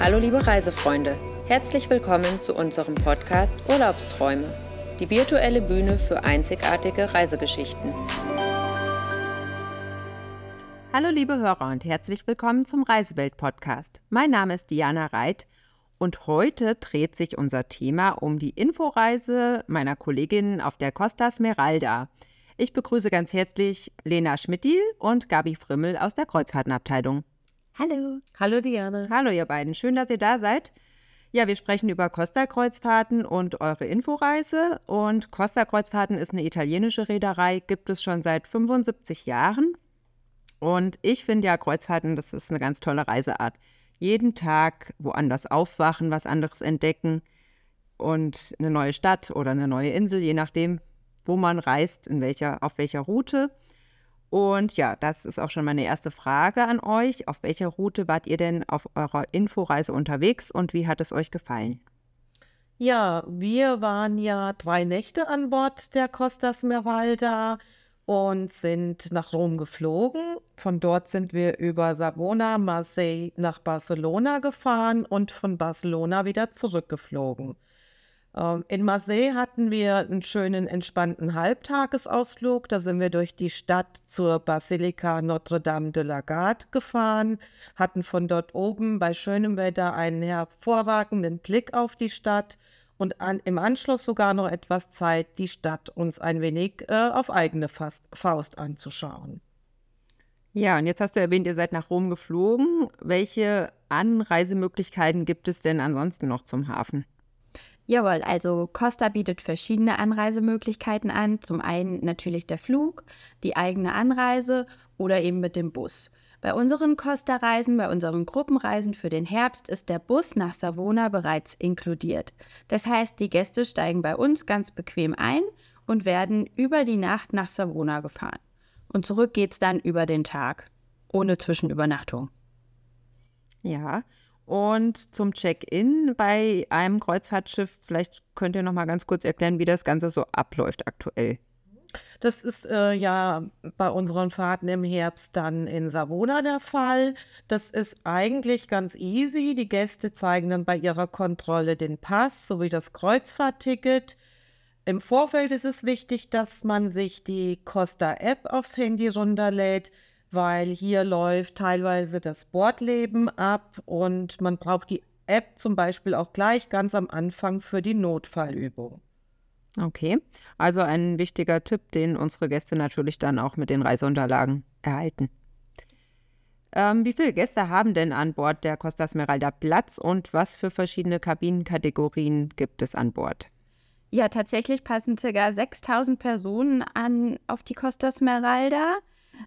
Hallo liebe Reisefreunde, herzlich willkommen zu unserem Podcast Urlaubsträume, die virtuelle Bühne für einzigartige Reisegeschichten. Hallo liebe Hörer und herzlich willkommen zum Reisewelt-Podcast. Mein Name ist Diana Reit und heute dreht sich unser Thema um die Inforeise meiner Kolleginnen auf der Costa Smeralda. Ich begrüße ganz herzlich Lena Schmidtil und Gabi Frimmel aus der Kreuzfahrtenabteilung. Hallo. Hallo Diane. Hallo ihr beiden, schön, dass ihr da seid. Ja, wir sprechen über Costa-Kreuzfahrten und eure Inforeise. Und Costa-Kreuzfahrten ist eine italienische Reederei, gibt es schon seit 75 Jahren. Und ich finde ja, Kreuzfahrten, das ist eine ganz tolle Reiseart. Jeden Tag woanders aufwachen, was anderes entdecken und eine neue Stadt oder eine neue Insel, je nachdem, wo man reist, in welcher, auf welcher Route. Und ja, das ist auch schon meine erste Frage an euch. Auf welcher Route wart ihr denn auf eurer Inforeise unterwegs und wie hat es euch gefallen? Ja, wir waren ja drei Nächte an Bord der Costa Smeralda und sind nach Rom geflogen. Von dort sind wir über Savona, Marseille nach Barcelona gefahren und von Barcelona wieder zurückgeflogen. Ähm, in Marseille hatten wir einen schönen, entspannten Halbtagesausflug. Da sind wir durch die Stadt zur Basilika Notre-Dame de la Garde gefahren, hatten von dort oben bei schönem Wetter einen hervorragenden Blick auf die Stadt und an, im Anschluss sogar noch etwas Zeit, die Stadt uns ein wenig äh, auf eigene Faust, Faust anzuschauen. Ja, und jetzt hast du erwähnt, ihr seid nach Rom geflogen. Welche Anreisemöglichkeiten gibt es denn ansonsten noch zum Hafen? Jawohl, also Costa bietet verschiedene Anreisemöglichkeiten an. Zum einen natürlich der Flug, die eigene Anreise oder eben mit dem Bus. Bei unseren Costa-Reisen, bei unseren Gruppenreisen für den Herbst ist der Bus nach Savona bereits inkludiert. Das heißt, die Gäste steigen bei uns ganz bequem ein und werden über die Nacht nach Savona gefahren. Und zurück geht's dann über den Tag, ohne Zwischenübernachtung. Ja, und zum Check-in bei einem Kreuzfahrtschiff, vielleicht könnt ihr noch mal ganz kurz erklären, wie das Ganze so abläuft aktuell. Das ist äh, ja bei unseren Fahrten im Herbst dann in Savona der Fall. Das ist eigentlich ganz easy. Die Gäste zeigen dann bei ihrer Kontrolle den Pass sowie das Kreuzfahrtticket. Im Vorfeld ist es wichtig, dass man sich die Costa-App aufs Handy runterlädt weil hier läuft teilweise das Bordleben ab und man braucht die App zum Beispiel auch gleich ganz am Anfang für die Notfallübung. Okay, also ein wichtiger Tipp, den unsere Gäste natürlich dann auch mit den Reiseunterlagen erhalten. Ähm, wie viele Gäste haben denn an Bord der Costa Smeralda Platz und was für verschiedene Kabinenkategorien gibt es an Bord? Ja, tatsächlich passen ca. 6000 Personen an auf die Costa Smeralda.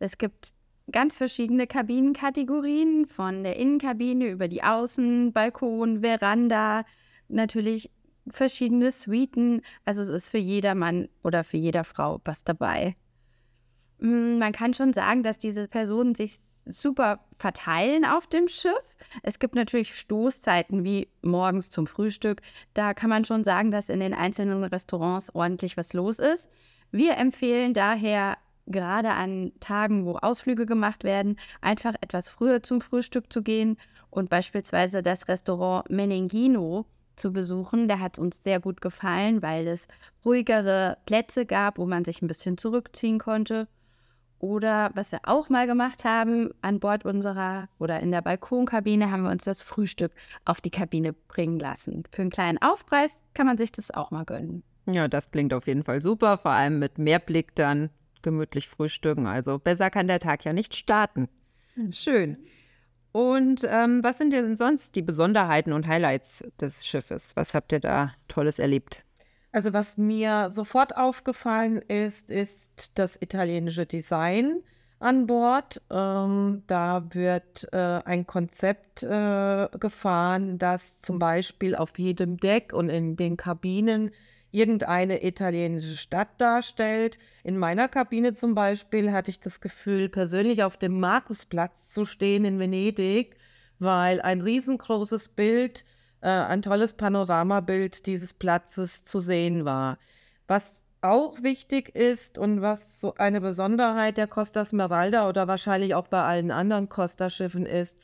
Es gibt ganz verschiedene Kabinenkategorien, von der Innenkabine über die Außen, Balkon, Veranda, natürlich verschiedene Suiten. Also es ist für jeder Mann oder für jeder Frau was dabei. Mm, man kann schon sagen, dass diese Personen sich super verteilen auf dem Schiff. Es gibt natürlich Stoßzeiten wie morgens zum Frühstück. Da kann man schon sagen, dass in den einzelnen Restaurants ordentlich was los ist. Wir empfehlen daher gerade an Tagen, wo Ausflüge gemacht werden, einfach etwas früher zum Frühstück zu gehen und beispielsweise das Restaurant Menengino zu besuchen. Da hat es uns sehr gut gefallen, weil es ruhigere Plätze gab, wo man sich ein bisschen zurückziehen konnte. Oder was wir auch mal gemacht haben, an Bord unserer oder in der Balkonkabine haben wir uns das Frühstück auf die Kabine bringen lassen. Für einen kleinen Aufpreis kann man sich das auch mal gönnen. Ja, das klingt auf jeden Fall super, vor allem mit Mehrblick dann gemütlich frühstücken. Also besser kann der Tag ja nicht starten. Hm. Schön. Und ähm, was sind denn sonst die Besonderheiten und Highlights des Schiffes? Was habt ihr da Tolles erlebt? Also was mir sofort aufgefallen ist, ist das italienische Design an Bord. Ähm, da wird äh, ein Konzept äh, gefahren, das zum Beispiel auf jedem Deck und in den Kabinen irgendeine italienische Stadt darstellt. In meiner Kabine zum Beispiel hatte ich das Gefühl, persönlich auf dem Markusplatz zu stehen in Venedig, weil ein riesengroßes Bild, äh, ein tolles Panoramabild dieses Platzes zu sehen war. Was auch wichtig ist und was so eine Besonderheit der Costa Smeralda oder wahrscheinlich auch bei allen anderen Costa-Schiffen ist,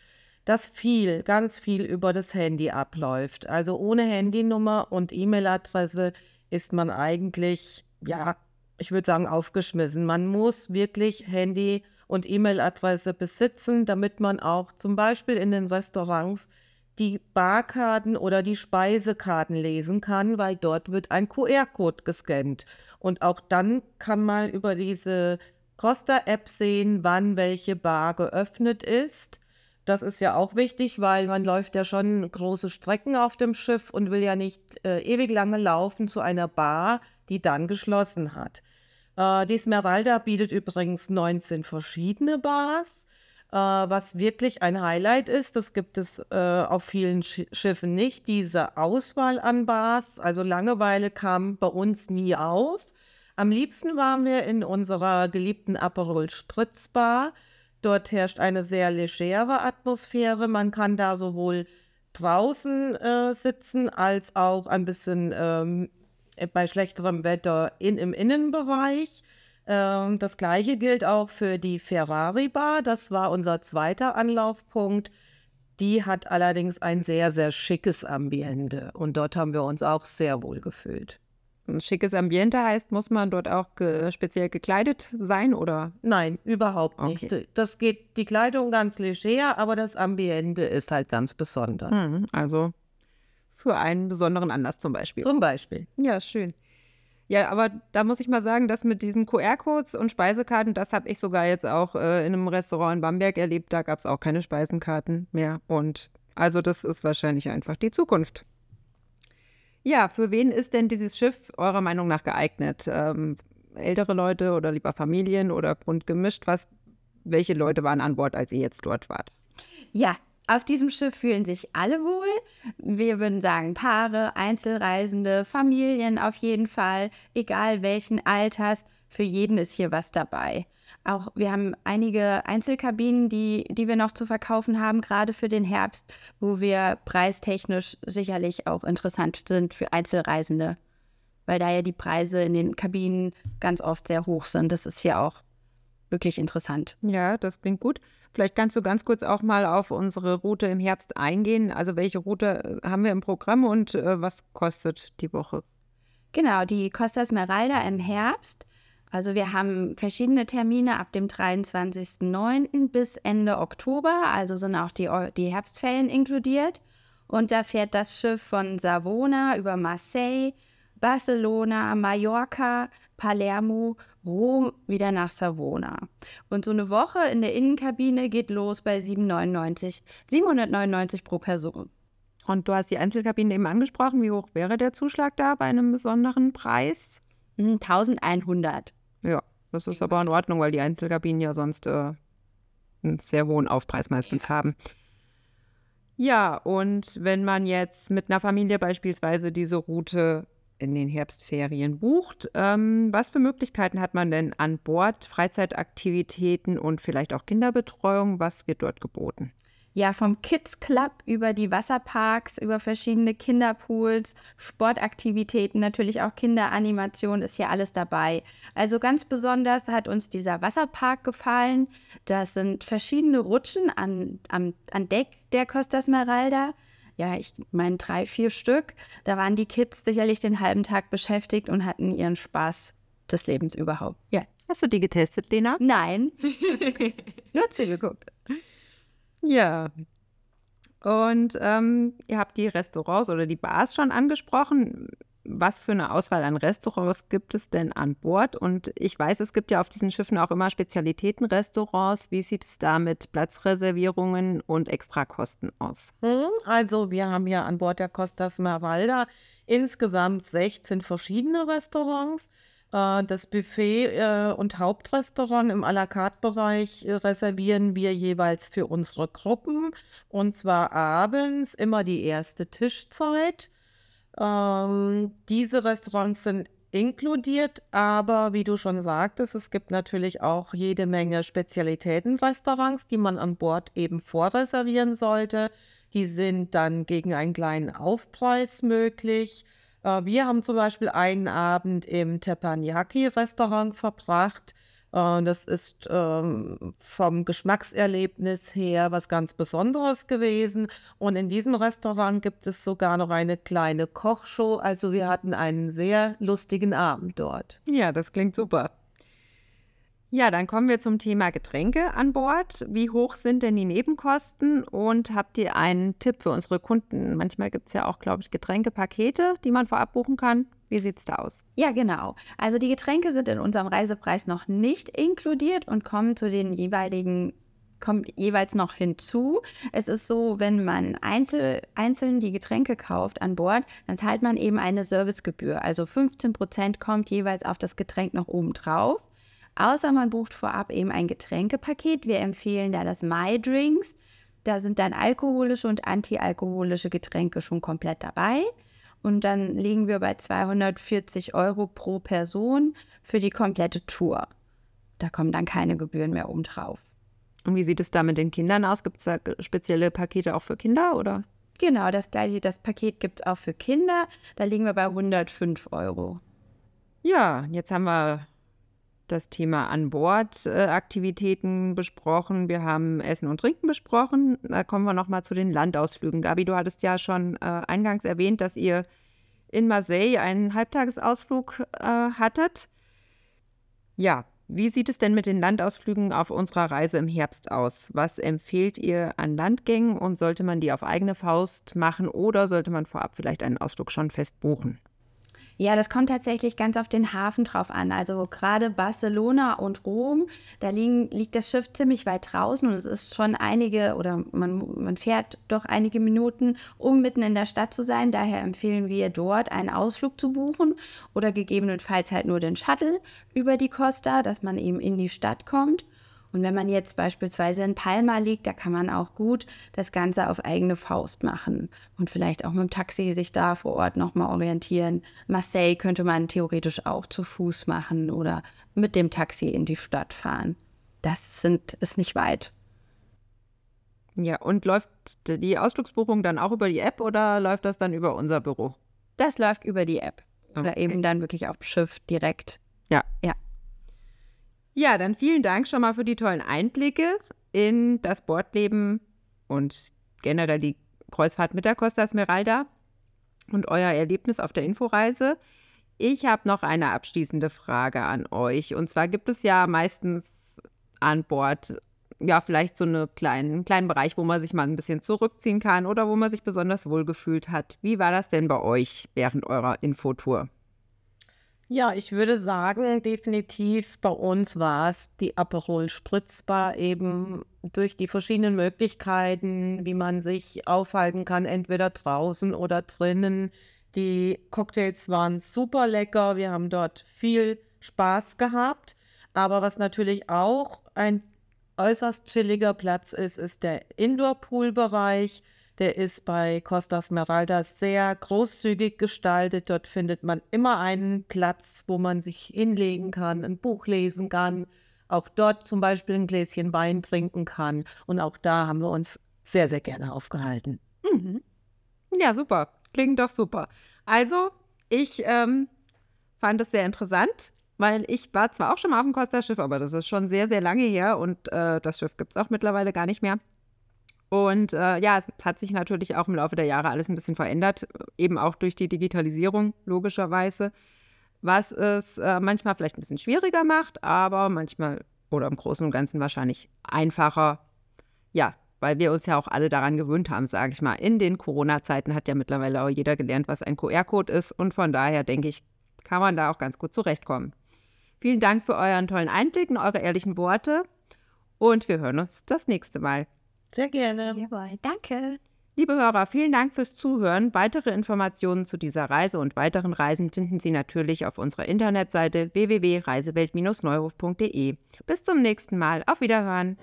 dass viel, ganz viel über das Handy abläuft. Also ohne Handynummer und E-Mail-Adresse ist man eigentlich, ja, ich würde sagen, aufgeschmissen. Man muss wirklich Handy und E-Mail-Adresse besitzen, damit man auch zum Beispiel in den Restaurants die Barkarten oder die Speisekarten lesen kann, weil dort wird ein QR-Code gescannt. Und auch dann kann man über diese Costa-App sehen, wann welche Bar geöffnet ist. Das ist ja auch wichtig, weil man läuft ja schon große Strecken auf dem Schiff und will ja nicht äh, ewig lange laufen zu einer Bar, die dann geschlossen hat. Äh, die Smeralda bietet übrigens 19 verschiedene Bars, äh, was wirklich ein Highlight ist. Das gibt es äh, auf vielen Sch Schiffen nicht, diese Auswahl an Bars. Also Langeweile kam bei uns nie auf. Am liebsten waren wir in unserer geliebten Aperol Spritz Bar. Dort herrscht eine sehr legere Atmosphäre. Man kann da sowohl draußen äh, sitzen als auch ein bisschen ähm, bei schlechterem Wetter in, im Innenbereich. Ähm, das gleiche gilt auch für die Ferrari Bar. Das war unser zweiter Anlaufpunkt. Die hat allerdings ein sehr, sehr schickes Ambiente und dort haben wir uns auch sehr wohl gefühlt. Ein schickes Ambiente heißt, muss man dort auch ge speziell gekleidet sein oder? Nein, überhaupt nicht. Okay. Das geht die Kleidung ganz leger, aber das Ambiente ist halt ganz besonders. Mhm, also für einen besonderen Anlass zum Beispiel. Zum Beispiel. Ja, schön. Ja, aber da muss ich mal sagen, das mit diesen QR-Codes und Speisekarten, das habe ich sogar jetzt auch äh, in einem Restaurant in Bamberg erlebt. Da gab es auch keine Speisenkarten mehr. Und also das ist wahrscheinlich einfach die Zukunft. Ja, für wen ist denn dieses Schiff eurer Meinung nach geeignet? Ähm, ältere Leute oder lieber Familien oder bunt gemischt? Was, welche Leute waren an Bord, als ihr jetzt dort wart? Ja, auf diesem Schiff fühlen sich alle wohl. Wir würden sagen Paare, Einzelreisende, Familien auf jeden Fall, egal welchen Alters. Für jeden ist hier was dabei. Auch wir haben einige Einzelkabinen, die, die wir noch zu verkaufen haben, gerade für den Herbst, wo wir preistechnisch sicherlich auch interessant sind für Einzelreisende, weil da ja die Preise in den Kabinen ganz oft sehr hoch sind. Das ist hier auch wirklich interessant. Ja, das klingt gut. Vielleicht kannst du ganz kurz auch mal auf unsere Route im Herbst eingehen. Also welche Route äh, haben wir im Programm und äh, was kostet die Woche? Genau, die Costa Esmeralda im Herbst. Also wir haben verschiedene Termine ab dem 23.09. bis Ende Oktober, also sind auch die, die Herbstferien inkludiert. Und da fährt das Schiff von Savona über Marseille, Barcelona, Mallorca, Palermo, Rom wieder nach Savona. Und so eine Woche in der Innenkabine geht los bei 799, 799 pro Person. Und du hast die Einzelkabinen eben angesprochen. Wie hoch wäre der Zuschlag da bei einem besonderen Preis? 1100. Ja, das ist aber in Ordnung, weil die Einzelkabinen ja sonst äh, einen sehr hohen Aufpreis meistens haben. Ja, und wenn man jetzt mit einer Familie beispielsweise diese Route in den Herbstferien bucht, ähm, was für Möglichkeiten hat man denn an Bord? Freizeitaktivitäten und vielleicht auch Kinderbetreuung? Was wird dort geboten? Ja, vom Kids Club über die Wasserparks, über verschiedene Kinderpools, Sportaktivitäten, natürlich auch Kinderanimation ist hier alles dabei. Also ganz besonders hat uns dieser Wasserpark gefallen. Das sind verschiedene Rutschen an, an, an Deck der Costa Smeralda. Ja, ich meine drei, vier Stück. Da waren die Kids sicherlich den halben Tag beschäftigt und hatten ihren Spaß des Lebens überhaupt. Ja. Hast du die getestet, Lena? Nein. Nur zugeguckt. Ja. Und ähm, ihr habt die Restaurants oder die Bars schon angesprochen. Was für eine Auswahl an Restaurants gibt es denn an Bord? Und ich weiß, es gibt ja auf diesen Schiffen auch immer Spezialitätenrestaurants. Wie sieht es da mit Platzreservierungen und Extrakosten aus? Hm, Also wir haben ja an Bord der Costa Smeralda insgesamt 16 verschiedene Restaurants. Äh, Das Buffet äh, und Hauptrestaurant im à la carte Bereich äh, reservieren wir jeweils für unsere Gruppen. Und zwar abends immer die erste Tischzeit. Ähm, diese Restaurants sind inkludiert, aber wie du schon sagtest, es gibt natürlich auch jede Menge Spezialitätenrestaurants, die man an Bord eben vorreservieren sollte. Die sind dann gegen einen kleinen Aufpreis möglich. Äh, Wir haben zum Beispiel einen Abend im Teppanyaki-Restaurant verbracht. Äh, das ist ähm, vom Geschmackserlebnis her was ganz Besonderes gewesen. Und in diesem Restaurant gibt es sogar noch eine kleine Kochshow. Also wir hatten einen sehr lustigen Abend dort. Ja, das klingt super. Ja, dann kommen wir zum Thema Getränke an Bord. Wie hoch sind denn die Nebenkosten und habt ihr einen Tipp für unsere Kunden? Manchmal gibt es ja auch, glaube ich, Getränkepakete, die man vorab buchen kann. Wie sieht es da aus? Ja, genau. Also die Getränke sind in unserem Reisepreis noch nicht inkludiert und kommen zu den jeweiligen kommt jeweils noch hinzu. Es ist so, wenn man einzel, einzeln die Getränke kauft an Bord, dann zahlt man eben eine Servicegebühr. Also 15 Prozent kommt jeweils auf das Getränk noch oben drauf. Außer man bucht vorab eben ein Getränkepaket. Wir empfehlen da das My Drinks. Da sind dann alkoholische und antialkoholische Getränke schon komplett dabei. Und dann liegen wir bei 240 Euro pro Person für die komplette Tour. Da kommen dann keine Gebühren mehr obendrauf. Und wie sieht es da mit den Kindern aus? Gibt es da spezielle Pakete auch für Kinder oder? Genau, das gleiche, das Paket gibt es auch für Kinder. Da liegen wir bei 105 Euro. Ja, jetzt haben wir das Thema An-Bord-Aktivitäten äh, besprochen. Wir haben Essen und Trinken besprochen. Da kommen wir nochmal zu den Landausflügen. Gabi, du hattest ja schon äh, eingangs erwähnt, dass ihr in Marseille einen Halbtagesausflug äh, hattet. Ja, wie sieht es denn mit den Landausflügen auf unserer Reise im Herbst aus? Was empfehlt ihr an Landgängen und sollte man die auf eigene Faust machen oder sollte man vorab vielleicht einen Ausflug schon fest buchen? Ja, das kommt tatsächlich ganz auf den Hafen drauf an. Also gerade Barcelona und Rom, da liegen, liegt das Schiff ziemlich weit draußen und es ist schon einige oder man, man fährt doch einige Minuten, um mitten in der Stadt zu sein. Daher empfehlen wir dort einen Ausflug zu buchen oder gegebenenfalls halt nur den Shuttle über die Costa, dass man eben in die Stadt kommt. Und wenn man jetzt beispielsweise in Palma liegt, da kann man auch gut das Ganze auf eigene Faust machen und vielleicht auch mit dem Taxi sich da vor Ort nochmal orientieren. Marseille könnte man theoretisch auch zu Fuß machen oder mit dem Taxi in die Stadt fahren. Das sind, ist nicht weit. Ja, und läuft die Ausflugsbuchung dann auch über die App oder läuft das dann über unser Büro? Das läuft über die App. Oder okay. eben dann wirklich auf Schiff direkt. Ja. Ja. Ja, dann vielen Dank schon mal für die tollen Einblicke in das Bordleben und generell die Kreuzfahrt mit der Costa Smeralda und euer Erlebnis auf der Inforeise. Ich habe noch eine abschließende Frage an euch. Und zwar gibt es ja meistens an Bord ja vielleicht so einen kleinen, kleinen Bereich, wo man sich mal ein bisschen zurückziehen kann oder wo man sich besonders wohlgefühlt hat. Wie war das denn bei euch während eurer Infotour? Ja, ich würde sagen, definitiv bei uns war es die Aperol Spritzbar eben durch die verschiedenen Möglichkeiten, wie man sich aufhalten kann, entweder draußen oder drinnen. Die Cocktails waren super lecker, wir haben dort viel Spaß gehabt. Aber was natürlich auch ein äußerst chilliger Platz ist, ist der Indoor-Pool-Bereich. Der ist bei Costa Smeralda sehr großzügig gestaltet. Dort findet man immer einen Platz, wo man sich hinlegen kann, ein Buch lesen kann, auch dort zum Beispiel ein Gläschen Wein trinken kann. Und auch da haben wir uns sehr, sehr gerne aufgehalten. Mhm. Ja, super. Klingt doch super. Also, ich ähm, fand es sehr interessant, weil ich war zwar auch schon mal auf dem Costa-Schiff, aber das ist schon sehr, sehr lange her und äh, das Schiff gibt es auch mittlerweile gar nicht mehr. Und äh, ja, es hat sich natürlich auch im Laufe der Jahre alles ein bisschen verändert, eben auch durch die Digitalisierung, logischerweise, was es äh, manchmal vielleicht ein bisschen schwieriger macht, aber manchmal oder im Großen und Ganzen wahrscheinlich einfacher. Ja, weil wir uns ja auch alle daran gewöhnt haben, sage ich mal. In den Corona-Zeiten hat ja mittlerweile auch jeder gelernt, was ein QR-Code ist und von daher denke ich, kann man da auch ganz gut zurechtkommen. Vielen Dank für euren tollen Einblick und eure ehrlichen Worte und wir hören uns das nächste Mal. Sehr gerne. Jawohl, danke. Liebe Hörer, vielen Dank fürs Zuhören. Weitere Informationen zu dieser Reise und weiteren Reisen finden Sie natürlich auf unserer Internetseite www.reisewelt-neuhof.de. Bis zum nächsten Mal. Auf Wiederhören.